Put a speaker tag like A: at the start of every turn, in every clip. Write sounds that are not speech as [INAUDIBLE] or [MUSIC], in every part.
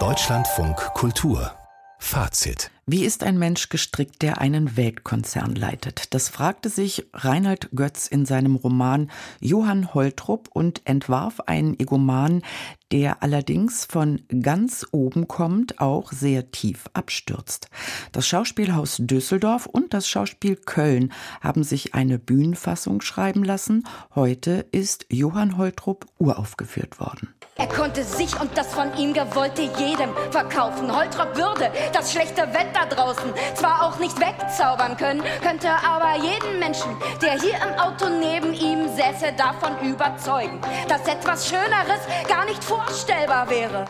A: Deutschlandfunk Kultur Fazit.
B: Wie ist ein Mensch gestrickt, der einen Weltkonzern leitet? Das fragte sich Reinhard Götz in seinem Roman Johann Holtrup und entwarf einen Egoman, der allerdings von ganz oben kommt, auch sehr tief abstürzt. Das Schauspielhaus Düsseldorf und das Schauspiel Köln haben sich eine Bühnenfassung schreiben lassen. Heute ist Johann Holtrup uraufgeführt worden.
C: Er konnte sich und das von ihm Gewollte jedem verkaufen. Holtrop würde das schlechte Wetter draußen zwar auch nicht wegzaubern können, könnte aber jeden Menschen, der hier im Auto neben ihm säße, davon überzeugen, dass etwas Schöneres gar nicht vorstellbar wäre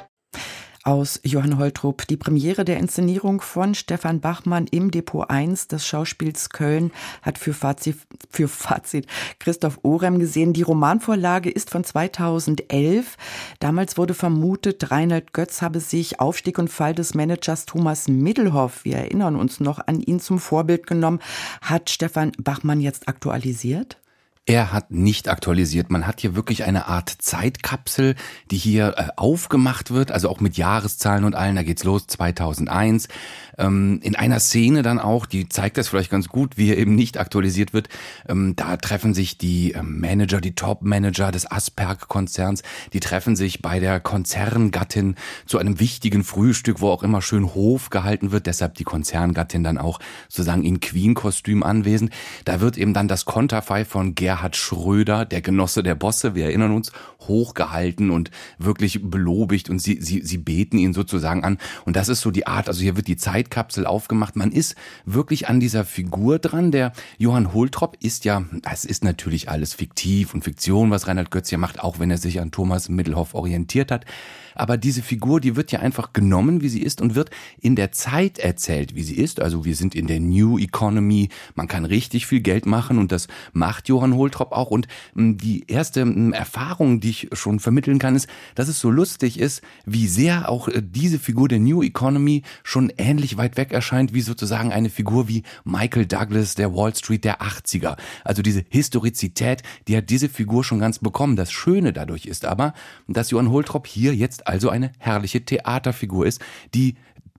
B: aus Johann Holtrup. Die Premiere der Inszenierung von Stefan Bachmann im Depot 1 des Schauspiels Köln hat für Fazit, für Fazit Christoph Orem gesehen. Die Romanvorlage ist von 2011. Damals wurde vermutet, Reinhard Götz habe sich Aufstieg und Fall des Managers Thomas Middelhoff, wir erinnern uns noch an ihn zum Vorbild genommen. Hat Stefan Bachmann jetzt aktualisiert?
D: Er hat nicht aktualisiert. Man hat hier wirklich eine Art Zeitkapsel, die hier äh, aufgemacht wird, also auch mit Jahreszahlen und allen. Da geht's los 2001. Ähm, in einer Szene dann auch, die zeigt das vielleicht ganz gut, wie er eben nicht aktualisiert wird. Ähm, da treffen sich die ähm, Manager, die Top-Manager des Asperg-Konzerns, die treffen sich bei der Konzerngattin zu einem wichtigen Frühstück, wo auch immer schön Hof gehalten wird. Deshalb die Konzerngattin dann auch sozusagen in Queen-Kostüm anwesend. Da wird eben dann das Konterfei von Gerhard Gerhard Schröder, der Genosse der Bosse, wir erinnern uns, hochgehalten und wirklich belobigt und sie, sie, sie beten ihn sozusagen an. Und das ist so die Art, also hier wird die Zeitkapsel aufgemacht. Man ist wirklich an dieser Figur dran. Der Johann Holtrop ist ja, es ist natürlich alles fiktiv und Fiktion, was Reinhard Götz hier macht, auch wenn er sich an Thomas Middelhoff orientiert hat. Aber diese Figur, die wird ja einfach genommen, wie sie ist und wird in der Zeit erzählt, wie sie ist. Also wir sind in der New Economy. Man kann richtig viel Geld machen und das macht Johann Holtrop auch. Und hm, die erste hm, Erfahrung, die ich schon vermitteln kann, ist, dass es so lustig ist, wie sehr auch äh, diese Figur der New Economy schon ähnlich weit weg erscheint, wie sozusagen eine Figur wie Michael Douglas der Wall Street der 80er. Also diese Historizität, die hat diese Figur schon ganz bekommen. Das Schöne dadurch ist aber, dass Johann Holtrop hier jetzt also eine herrliche Theaterfigur ist, die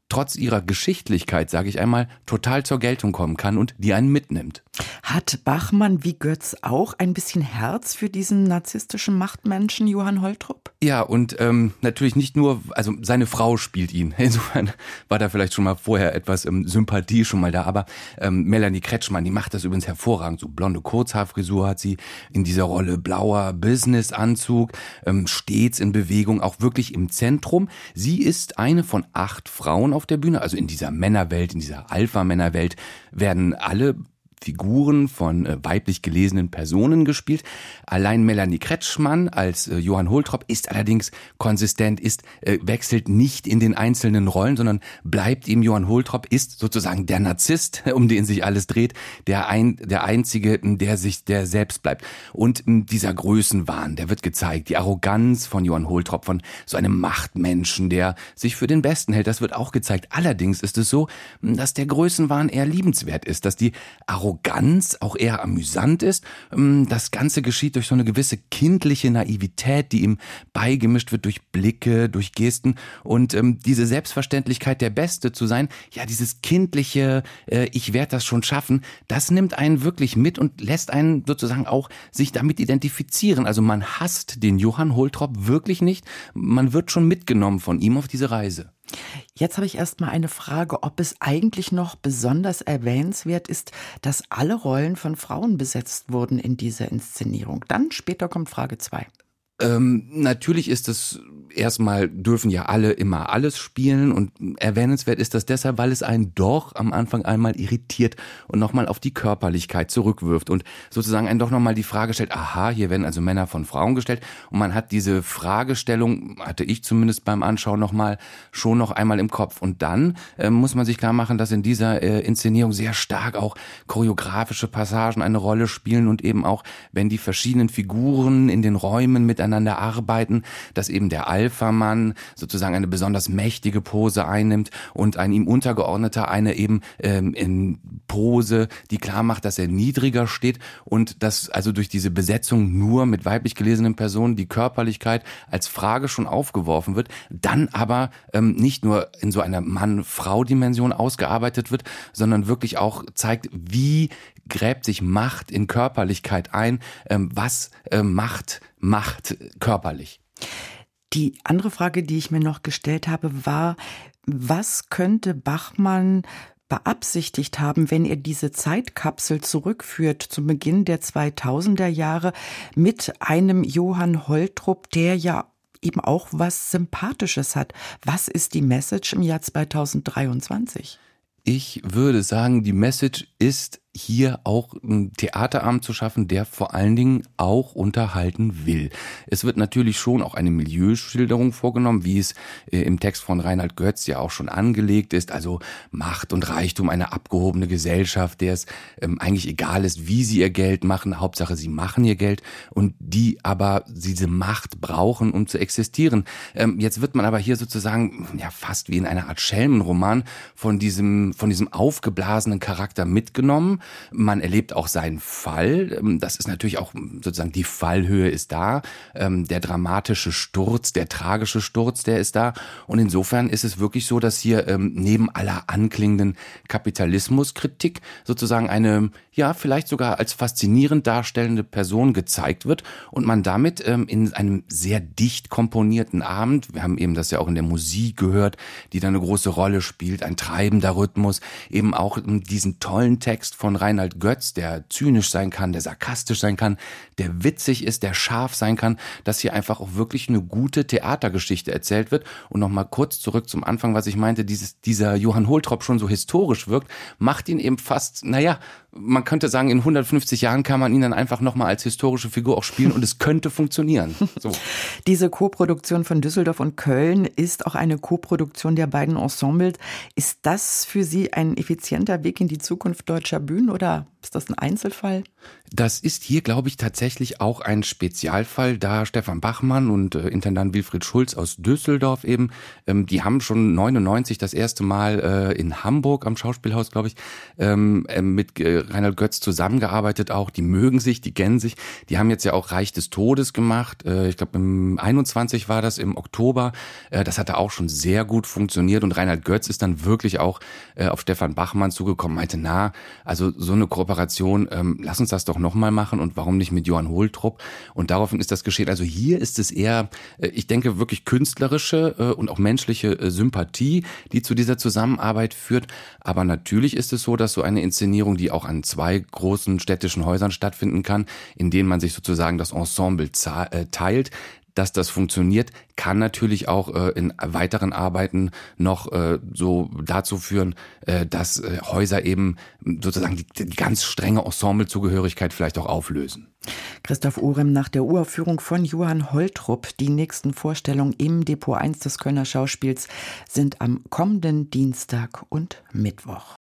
D: trotz ihrer Geschichtlichkeit, sage ich einmal, total zur Geltung kommen kann und die einen mitnimmt.
B: Hat Bachmann wie Götz auch ein bisschen Herz für diesen narzisstischen Machtmenschen Johann Holtrup?
D: Ja, und ähm, natürlich nicht nur, also seine Frau spielt ihn. [LAUGHS] Insofern war da vielleicht schon mal vorher etwas ähm, Sympathie schon mal da. Aber ähm, Melanie Kretschmann, die macht das übrigens hervorragend. So blonde Kurzhaarfrisur hat sie in dieser Rolle, blauer Businessanzug, ähm, stets in Bewegung, auch wirklich im Zentrum. Sie ist eine von acht Frauen auf der Bühne, also in dieser Männerwelt, in dieser Alpha-Männerwelt werden alle Figuren von äh, weiblich gelesenen Personen gespielt. Allein Melanie Kretschmann als äh, Johann Holtrop ist allerdings konsistent, ist äh, wechselt nicht in den einzelnen Rollen, sondern bleibt ihm Johann Holtrop ist sozusagen der Narzisst, [LAUGHS] um den sich alles dreht, der ein der einzige, der sich der selbst bleibt. Und dieser Größenwahn, der wird gezeigt, die Arroganz von Johann Holtrop von so einem Machtmenschen, der sich für den Besten hält, das wird auch gezeigt. Allerdings ist es so, dass der Größenwahn eher liebenswert ist, dass die Arroganz Arroganz auch eher amüsant ist. Ähm, das Ganze geschieht durch so eine gewisse kindliche Naivität, die ihm beigemischt wird durch Blicke, durch Gesten und ähm, diese Selbstverständlichkeit, der Beste zu sein, ja, dieses kindliche, äh, ich werde das schon schaffen, das nimmt einen wirklich mit und lässt einen sozusagen auch sich damit identifizieren. Also man hasst den Johann Holtrop wirklich nicht, man wird schon mitgenommen von ihm auf diese Reise.
B: Jetzt habe ich erst mal eine Frage, ob es eigentlich noch besonders erwähnenswert ist, dass alle Rollen von Frauen besetzt wurden in dieser Inszenierung. Dann später kommt Frage zwei.
D: Ähm, natürlich ist es erstmal dürfen ja alle immer alles spielen und erwähnenswert ist das deshalb, weil es einen doch am Anfang einmal irritiert und nochmal auf die Körperlichkeit zurückwirft und sozusagen einen doch nochmal die Frage stellt, aha, hier werden also Männer von Frauen gestellt und man hat diese Fragestellung, hatte ich zumindest beim Anschauen nochmal, schon noch einmal im Kopf und dann äh, muss man sich klar machen, dass in dieser äh, Inszenierung sehr stark auch choreografische Passagen eine Rolle spielen und eben auch, wenn die verschiedenen Figuren in den Räumen miteinander arbeiten, dass eben der Alpha-Mann sozusagen eine besonders mächtige Pose einnimmt und ein ihm untergeordneter eine eben ähm, in Pose, die klar macht, dass er niedriger steht und dass also durch diese Besetzung nur mit weiblich gelesenen Personen die Körperlichkeit als Frage schon aufgeworfen wird, dann aber ähm, nicht nur in so einer Mann-Frau-Dimension ausgearbeitet wird, sondern wirklich auch zeigt, wie gräbt sich Macht in Körperlichkeit ein, ähm, was äh, Macht macht körperlich.
B: Die andere Frage, die ich mir noch gestellt habe, war, was könnte Bachmann beabsichtigt haben, wenn er diese Zeitkapsel zurückführt zum Beginn der 2000er Jahre mit einem Johann Holtrup, der ja eben auch was Sympathisches hat. Was ist die Message im Jahr 2023?
D: Ich würde sagen, die Message ist hier auch einen Theaterabend zu schaffen, der vor allen Dingen auch unterhalten will. Es wird natürlich schon auch eine Milieuschilderung vorgenommen, wie es äh, im Text von Reinhard Götz ja auch schon angelegt ist. Also Macht und Reichtum, eine abgehobene Gesellschaft, der es ähm, eigentlich egal ist, wie sie ihr Geld machen. Hauptsache, sie machen ihr Geld und die aber diese Macht brauchen, um zu existieren. Ähm, jetzt wird man aber hier sozusagen ja fast wie in einer Art Schelmenroman von diesem, von diesem aufgeblasenen Charakter mitgenommen man erlebt auch seinen Fall. Ähm, das ist natürlich auch sozusagen die Fallhöhe ist da. Ähm, der dramatische Sturz, der tragische Sturz, der ist da. Und insofern ist es wirklich so, dass hier ähm, neben aller anklingenden Kapitalismuskritik sozusagen eine, ja, vielleicht sogar als faszinierend darstellende Person gezeigt wird und man damit in einem sehr dicht komponierten Abend, wir haben eben das ja auch in der Musik gehört, die da eine große Rolle spielt, ein treibender Rhythmus, eben auch diesen tollen Text von Reinhard Götz, der zynisch sein kann, der sarkastisch sein kann, der witzig ist, der scharf sein kann, dass hier einfach auch wirklich eine gute Theatergeschichte erzählt wird. Und nochmal kurz zurück zum Anfang, was ich meinte, dieses, dieser Johann Holtrop schon so historisch wirkt, macht ihn eben fast, naja, man könnte sagen, in 150 Jahren kann man ihn dann einfach nochmal als historische Figur auch spielen und es könnte funktionieren. [LAUGHS] So.
B: Diese Koproduktion von Düsseldorf und Köln ist auch eine Koproduktion der beiden Ensembles. Ist das für Sie ein effizienter Weg in die Zukunft deutscher Bühnen oder ist das ein Einzelfall?
D: Das ist hier, glaube ich, tatsächlich auch ein Spezialfall, da Stefan Bachmann und äh, Intendant Wilfried Schulz aus Düsseldorf eben, ähm, die haben schon 99 das erste Mal äh, in Hamburg am Schauspielhaus, glaube ich, ähm, äh, mit äh, Reinhard Götz zusammengearbeitet auch. Die mögen sich, die kennen sich. Die haben jetzt ja auch Reich des Todes gemacht. Äh, ich glaube, im 21 war das, im Oktober. Äh, das hatte auch schon sehr gut funktioniert und Reinhard Götz ist dann wirklich auch äh, auf Stefan Bachmann zugekommen, meinte, na, also so eine Kooperation ähm, lass uns das doch nochmal machen und warum nicht mit Johann Holtrup? Und daraufhin ist das geschehen. Also hier ist es eher, ich denke, wirklich künstlerische und auch menschliche Sympathie, die zu dieser Zusammenarbeit führt. Aber natürlich ist es so, dass so eine Inszenierung, die auch an zwei großen städtischen Häusern stattfinden kann, in denen man sich sozusagen das Ensemble äh, teilt, dass das funktioniert, kann natürlich auch äh, in weiteren Arbeiten noch äh, so dazu führen, äh, dass äh, Häuser eben sozusagen die, die ganz strenge Ensemblezugehörigkeit vielleicht auch auflösen.
B: Christoph Urem nach der Uraufführung von Johann Holtrup. Die nächsten Vorstellungen im Depot 1 des Kölner Schauspiels sind am kommenden Dienstag und Mittwoch.